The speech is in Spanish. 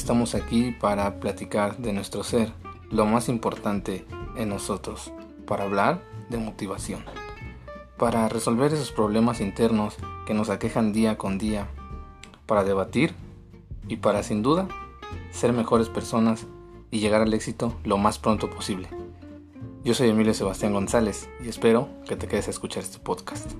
estamos aquí para platicar de nuestro ser, lo más importante en nosotros, para hablar de motivación, para resolver esos problemas internos que nos aquejan día con día, para debatir y para sin duda ser mejores personas y llegar al éxito lo más pronto posible. Yo soy Emilio Sebastián González y espero que te quedes a escuchar este podcast.